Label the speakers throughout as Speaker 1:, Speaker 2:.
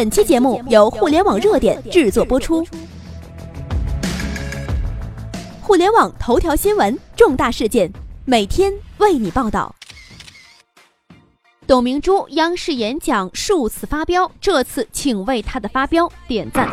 Speaker 1: 本期节目由互联网热点制作播出。互联网头条新闻，重大事件，每天为你报道。董明珠央视演讲数次发飙，这次请为她的发飙点赞。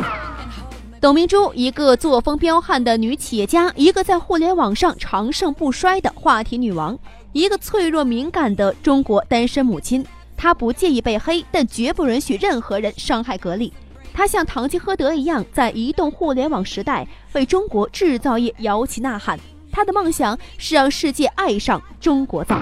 Speaker 1: 董明珠，一个作风彪悍的女企业家，一个在互联网上长盛不衰的话题女王，一个脆弱敏感的中国单身母亲。他不介意被黑，但绝不允许任何人伤害格力。他像堂吉诃德一样，在移动互联网时代为中国制造业摇旗呐喊。他的梦想是让世界爱上中国造。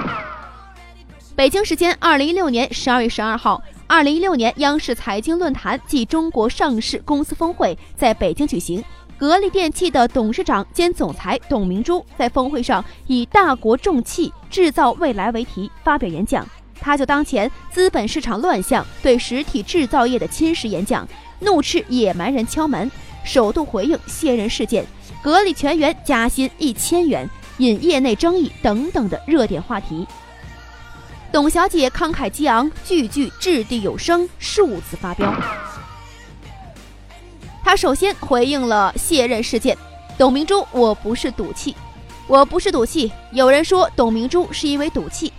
Speaker 1: 北京时间二零一六年十二月十二号。二零一六年央视财经论坛暨中国上市公司峰会在北京举行。格力电器的董事长兼总裁董明珠在峰会上以“大国重器，制造未来”为题发表演讲。他就当前资本市场乱象对实体制造业的侵蚀演讲，怒斥野蛮人敲门，首度回应卸任事件、格力全员加薪一千元、引业内争议等等的热点话题。董小姐慷慨激昂，句句掷地有声，数次发飙。他首先回应了卸任事件。董明珠，我不是赌气，我不是赌气。有人说董明珠是因为赌气，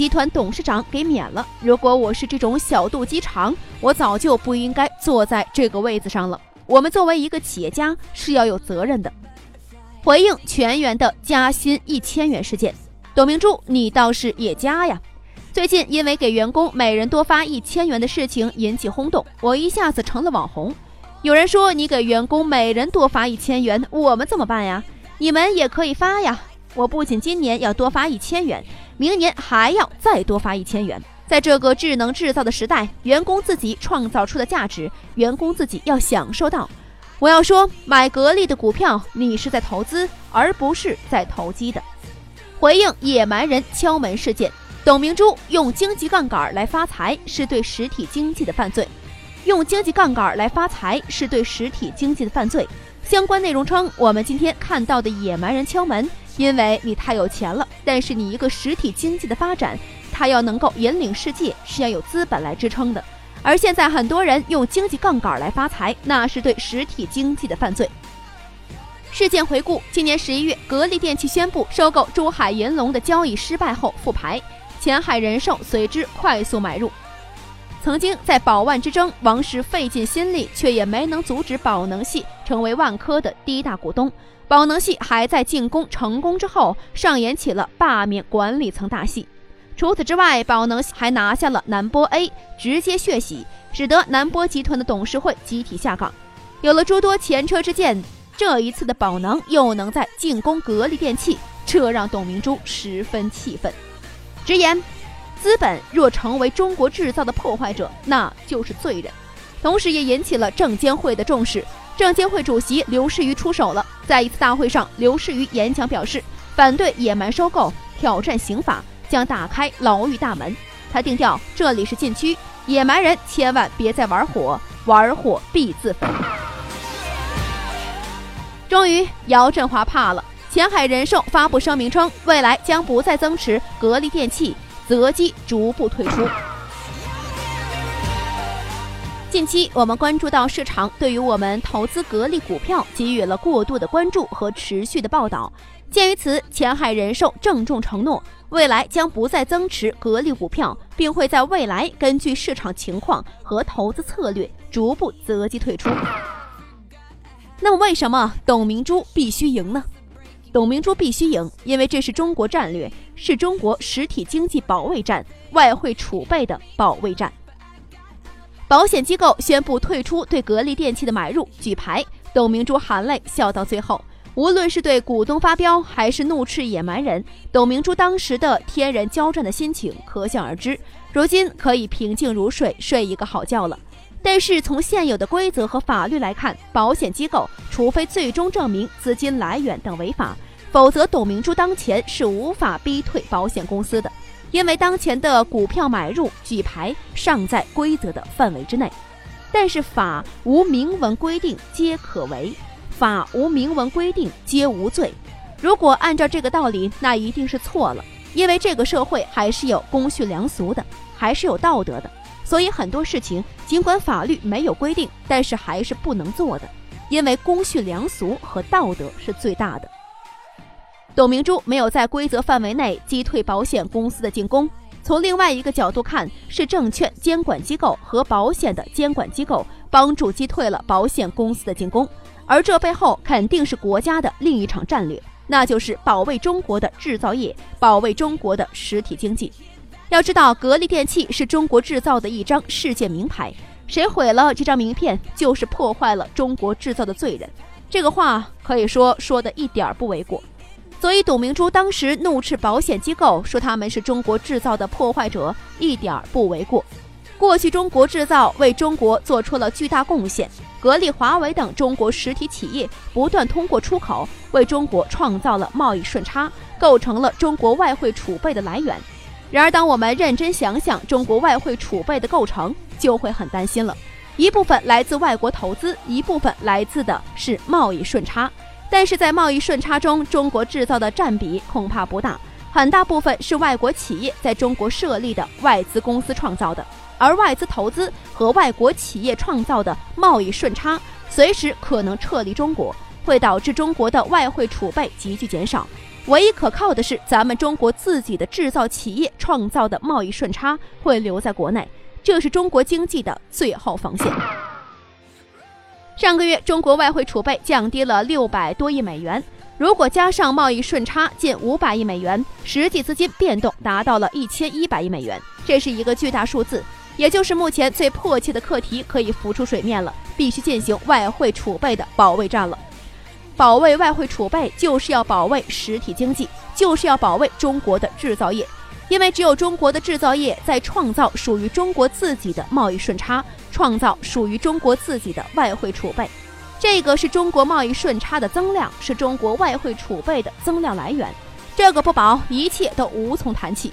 Speaker 1: 集团董事长给免了。如果我是这种小肚鸡肠，我早就不应该坐在这个位子上了。我们作为一个企业家是要有责任的。回应全员的加薪一千元事件，董明珠，你倒是也加呀。最近因为给员工每人多发一千元的事情引起轰动，我一下子成了网红。有人说你给员工每人多发一千元，我们怎么办呀？你们也可以发呀！我不仅今年要多发一千元，明年还要再多发一千元。在这个智能制造的时代，员工自己创造出的价值，员工自己要享受到。我要说，买格力的股票，你是在投资，而不是在投机的。回应野蛮人敲门事件。董明珠用经济杠杆来发财是对实体经济的犯罪，用经济杠杆来发财是对实体经济的犯罪。相关内容称，我们今天看到的野蛮人敲门，因为你太有钱了。但是你一个实体经济的发展，它要能够引领世界，是要有资本来支撑的。而现在很多人用经济杠杆来发财，那是对实体经济的犯罪。事件回顾：今年十一月，格力电器宣布收购珠海银隆的交易失败后复牌。前海人寿随之快速买入。曾经在宝万之争，王石费尽心力，却也没能阻止宝能系成为万科的第一大股东。宝能系还在进攻成功之后，上演起了罢免管理层大戏。除此之外，宝能系还拿下了南玻 A，直接血洗，使得南玻集团的董事会集体下岗。有了诸多前车之鉴，这一次的宝能又能在进攻格力电器，这让董明珠十分气愤。直言，资本若成为中国制造的破坏者，那就是罪人。同时，也引起了证监会的重视。证监会主席刘士余出手了。在一次大会上，刘士余演讲表示，反对野蛮收购，挑战刑法，将打开牢狱大门。他定调：这里是禁区，野蛮人千万别再玩火，玩火必自焚。终于，姚振华怕了。前海人寿发布声明称，未来将不再增持格力电器，择机逐步退出。近期，我们关注到市场对于我们投资格力股票给予了过度的关注和持续的报道。鉴于此，前海人寿郑重承诺，未来将不再增持格力股票，并会在未来根据市场情况和投资策略逐步择机退出。那么，为什么董明珠必须赢呢？董明珠必须赢，因为这是中国战略，是中国实体经济保卫战、外汇储备的保卫战。保险机构宣布退出对格力电器的买入，举牌。董明珠含泪笑到最后，无论是对股东发飙，还是怒斥野蛮人，董明珠当时的天人交战的心情可想而知。如今可以平静如水，睡一个好觉了。但是从现有的规则和法律来看，保险机构除非最终证明资金来源等违法，否则董明珠当前是无法逼退保险公司的，因为当前的股票买入举牌尚在规则的范围之内。但是法无明文规定皆可为，法无明文规定皆无罪。如果按照这个道理，那一定是错了，因为这个社会还是有公序良俗的，还是有道德的。所以很多事情尽管法律没有规定，但是还是不能做的，因为公序良俗和道德是最大的。董明珠没有在规则范围内击退保险公司的进攻，从另外一个角度看，是证券监管机构和保险的监管机构帮助击退了保险公司的进攻，而这背后肯定是国家的另一场战略，那就是保卫中国的制造业，保卫中国的实体经济。要知道，格力电器是中国制造的一张世界名牌，谁毁了这张名片，就是破坏了中国制造的罪人。这个话可以说说的一点儿不为过。所以，董明珠当时怒斥保险机构，说他们是中国制造的破坏者，一点儿不为过。过去，中国制造为中国做出了巨大贡献，格力、华为等中国实体企业不断通过出口为中国创造了贸易顺差，构成了中国外汇储备的来源。然而，当我们认真想想中国外汇储备的构成，就会很担心了。一部分来自外国投资，一部分来自的是贸易顺差。但是在贸易顺差中，中国制造的占比恐怕不大，很大部分是外国企业在中国设立的外资公司创造的。而外资投资和外国企业创造的贸易顺差，随时可能撤离中国，会导致中国的外汇储备急剧减少。唯一可靠的是，咱们中国自己的制造企业创造的贸易顺差会留在国内，这是中国经济的最后防线。上个月，中国外汇储备降低了六百多亿美元，如果加上贸易顺差近五百亿美元，实际资金变动达到了一千一百亿美元，这是一个巨大数字，也就是目前最迫切的课题可以浮出水面了，必须进行外汇储备的保卫战了。保卫外汇储备，就是要保卫实体经济，就是要保卫中国的制造业。因为只有中国的制造业在创造属于中国自己的贸易顺差，创造属于中国自己的外汇储备。这个是中国贸易顺差的增量，是中国外汇储备的增量来源。这个不保，一切都无从谈起。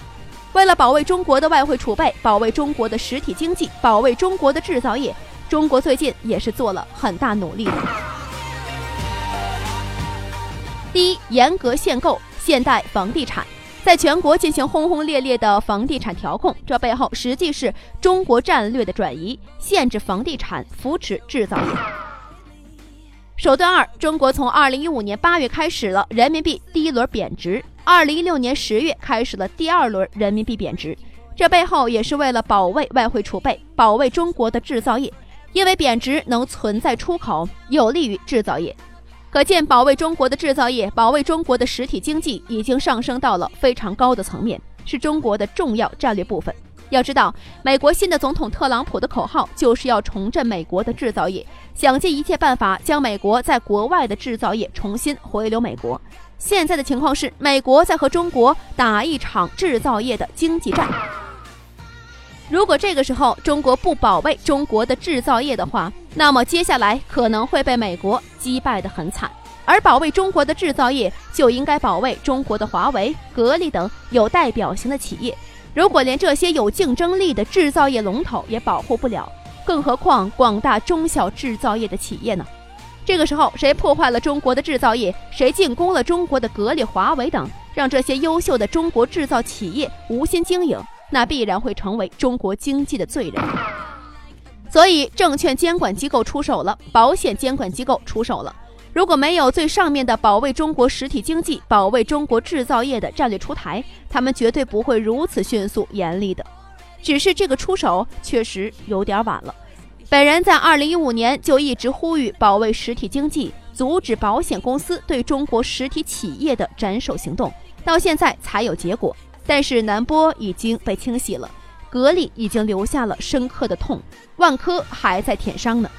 Speaker 1: 为了保卫中国的外汇储备，保卫中国的实体经济，保卫中国的制造业，中国最近也是做了很大努力的。第一，严格限购现代房地产，在全国进行轰轰烈烈的房地产调控，这背后实际是中国战略的转移，限制房地产，扶持制造业。手段二，中国从二零一五年八月开始了人民币第一轮贬值，二零一六年十月开始了第二轮人民币贬值，这背后也是为了保卫外汇储备，保卫中国的制造业，因为贬值能存在出口，有利于制造业。可见，保卫中国的制造业、保卫中国的实体经济已经上升到了非常高的层面，是中国的重要战略部分。要知道，美国新的总统特朗普的口号就是要重振美国的制造业，想尽一切办法将美国在国外的制造业重新回流美国。现在的情况是，美国在和中国打一场制造业的经济战。如果这个时候中国不保卫中国的制造业的话，那么接下来可能会被美国击败得很惨。而保卫中国的制造业，就应该保卫中国的华为、格力等有代表性的企业。如果连这些有竞争力的制造业龙头也保护不了，更何况广大中小制造业的企业呢？这个时候，谁破坏了中国的制造业，谁进攻了中国的格力、华为等，让这些优秀的中国制造企业无心经营。那必然会成为中国经济的罪人，所以证券监管机构出手了，保险监管机构出手了。如果没有最上面的保卫中国实体经济、保卫中国制造业的战略出台，他们绝对不会如此迅速、严厉的。只是这个出手确实有点晚了。本人在二零一五年就一直呼吁保卫实体经济，阻止保险公司对中国实体企业的斩首行动，到现在才有结果。但是南波已经被清洗了，格力已经留下了深刻的痛，万科还在舔伤呢。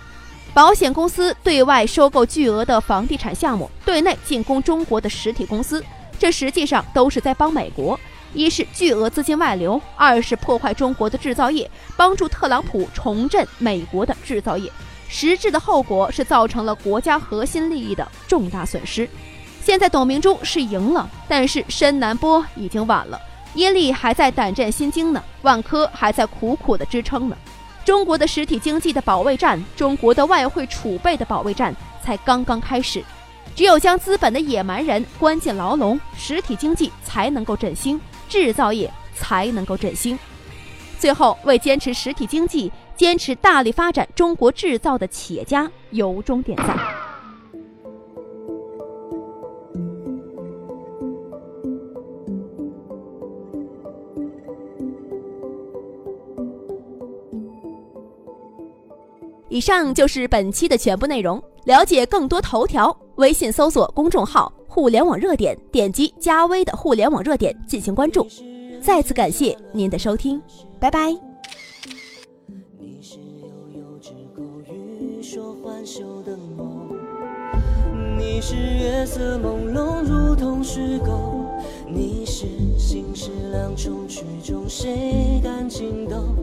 Speaker 1: 保险公司对外收购巨额的房地产项目，对内进攻中国的实体公司，这实际上都是在帮美国。一是巨额资金外流，二是破坏中国的制造业，帮助特朗普重振美国的制造业。实质的后果是造成了国家核心利益的重大损失。现在董明珠是赢了，但是深南波已经晚了。耶利还在胆战心惊呢，万科还在苦苦的支撑呢。中国的实体经济的保卫战，中国的外汇储备的保卫战才刚刚开始。只有将资本的野蛮人关进牢笼，实体经济才能够振兴，制造业才能够振兴。
Speaker 2: 最后为坚持实体经济、坚持大力发展中国制造的企业家由衷点赞。以上就是本期的全部内容。了解更多头条，微信搜索公众号“互联网热点”，点击加微的“互联网热点”进行关注。再次感谢您的收听，拜拜。你是悠悠之口欲说还休的梦，你是月色朦胧如同虚构，你是心事两重曲终谁敢惊动？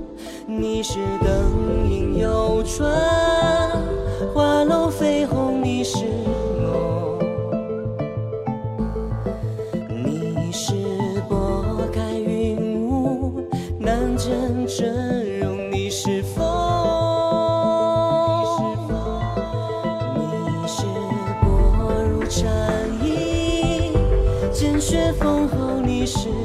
Speaker 2: 你是灯影游船，花楼飞红，你是梦。你是拨开云雾难见真是。